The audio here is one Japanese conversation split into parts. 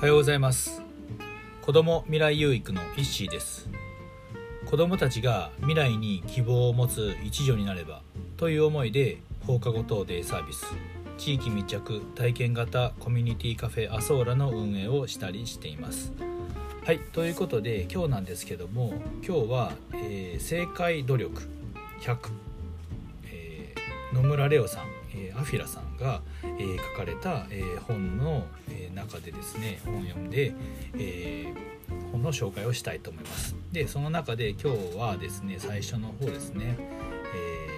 おはようございます。子ども未来有育のイッシーです。子どもたちが未来に希望を持つ一助になればという思いで放課後等デイサービス地域密着体験型コミュニティカフェアソーラの運営をしたりしています。はいということで今日なんですけども今日は、えー、正解努力100、えー、野村レオさん、えー、アフィラさんが、えー、書かれた、えー、本の、え、中でですね本を読んで、え、本の紹介をしたいと思います。でその中で今日はですね最初の方ですね、え、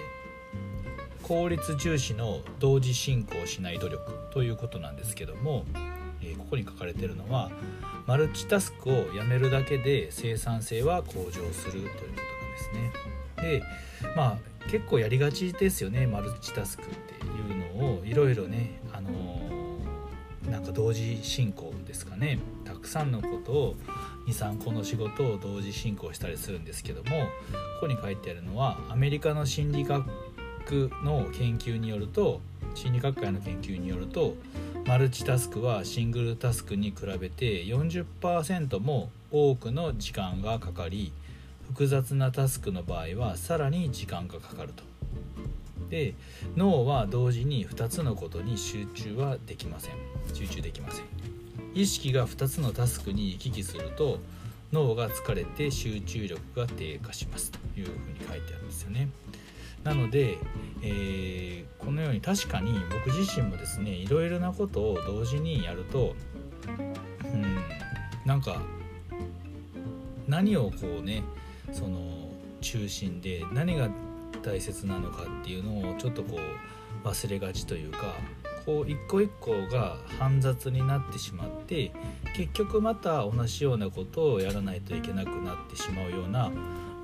効率重視の同時進行しない努力ということなんですけども、え、ここに書かれてるのはマルチタスクをやめるだけで生産性は向上するということなんですね。でまあ結構やりがちですよねマルチタスクっていうのをいろいろね、あの、なんか同時進行ですかねたくさんのことを23個の仕事を同時進行したりするんですけどもここに書いてあるのはアメリカの心理学の研究によると心理学会の研究によるとマルチタスクはシングルタスクに比べて40%も多くの時間がかかり複雑なタスクの場合はさらに時間がかかると。で脳は同時に2つのことに集中はできません。集中できません。意識が2つのタスクに行き来すると脳が疲れて集中力が低下します。というふうに書いてあるんですよね。なので、えー、このように確かに僕自身もですねいろいろなことを同時にやるとうんなんか何をこうねその中心で何が大切なのかっていうのをちょっとこう忘れがちというかこう一個一個が煩雑になってしまって結局また同じようなことをやらないといけなくなってしまうような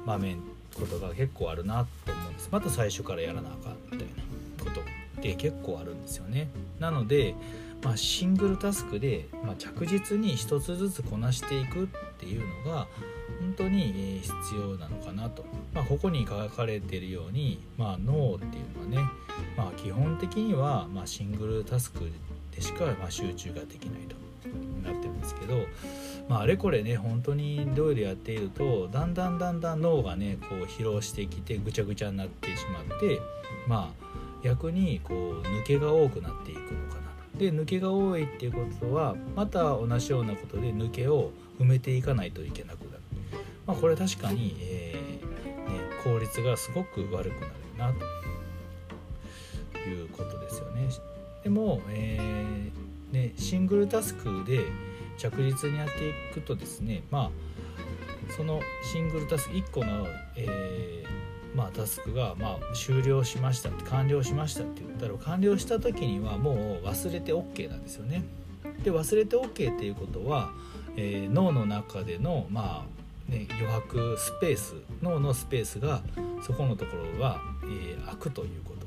場面ことが結構あるなと思うんです。また最初からやらなあかんみたいなことって結構あるんですよね。なので、まあ、シングルタスクで、まあ、着実に一つずつこなしていくっていうのが本当に必要なのかなと、まあ、ここに書かれているように、まあ、脳っていうのはね、まあ、基本的にはまシングルタスクでしかま集中ができないと。なってるんですけど、まあ、あれこれね本当にいろいろやっているとだんだんだんだん脳がねこう疲労してきてぐちゃぐちゃになってしまってまあ逆にこう抜けが多くなっていくのかなで抜けが多いっていうことはまた同じようなことで抜けを埋めていかないといけなくなるまあ、これ確かに、えー、ね、効率がすごく悪くなるなということですよね。でも、えー、ね、シングルタスクで着実にやっていくとですねまあそのシングルタスク1個の、えー、まあ、タスクが、まあ、終了しました完了しましたって言ったら完了した時にはもう忘れて OK なんですよね。で忘れて OK っていうことは、えー、脳の中での、まあ、ね、余白スペース脳のスペースがそこのところは、えー、空くということ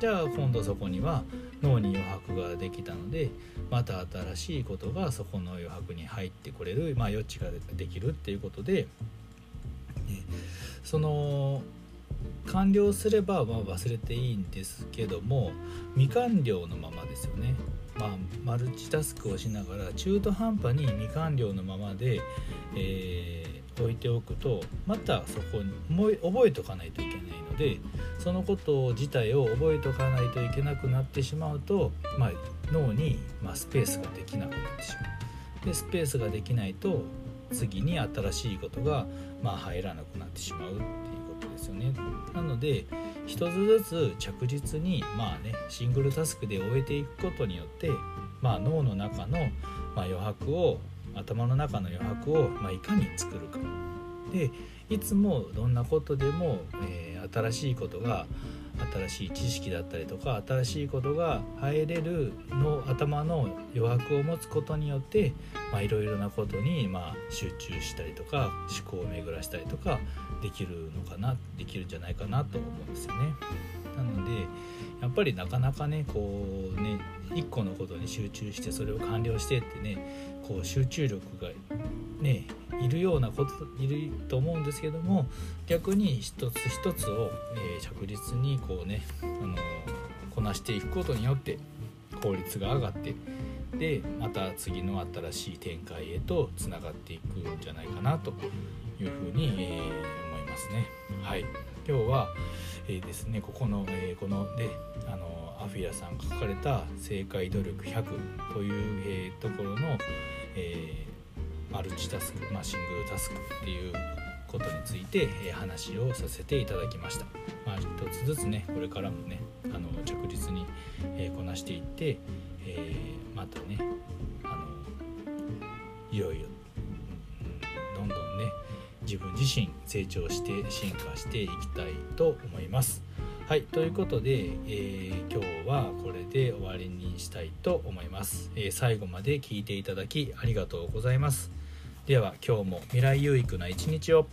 じゃあ今度そこには脳に余白ができたのでまた新しいことがそこの余白に入ってこれる、まあ、余地ができるっていうことで、ね、その完了すればま忘れていいんですけども未完了のままですよね。まあ、マルチタスクをしながら中途半端に未完了のままで、え置いておくとまたそこに覚えておかないといけないのでそのこと自体を覚えておかないといけなくなってしまうと、まあ、脳に、まスペースができなくなってしまう。でスペースができないと次に新しいことが、まあ、入らなくなってしまうっていうことですよね。なので一つずつ着実にまあねシングルタスクで終えていくことによって、まあ、脳の中の、ま余白を頭の中の余白を、まあ、いかに作るか。でいつもどんなことでも、えー、新しいことが新しい知識だったりとか新しいことが入れるの頭の余白を持つことによっていろいろなことに、まあ、集中したりとか思考を巡らしたりとかできるのかなできるんじゃないかなと思うんですよね。なのでやっぱりなかなかねこうね一個のことに集中してそれを完了してってねこう集中力がねいるようなこといると思うんですけども逆に一つ一つを、えー、着実にこうね、あのこなしていくことによって効率が上がってでまた次の新しい展開へとつながっていくんじゃないかなというふうに、えー、ますね。はい、今日は、えー、ですねここの、えー、このであのアフィアさんが書かれた「正解努力100」という、えー、ところの、えマルチタスク、まあ、シングルタスクっていうことについて、え話をさせていただきました。まあ、一つずつねこれからもねあの着実に、えこなしていって、えまたねあのいよいよ、うん、どんどんね自分自身成長して進化していきたいと思います。はいということで、えー、今日はこれで終わりにしたいと思います、えー、最後まで聞いていただきありがとうございます。では今日も未来有益な一日を。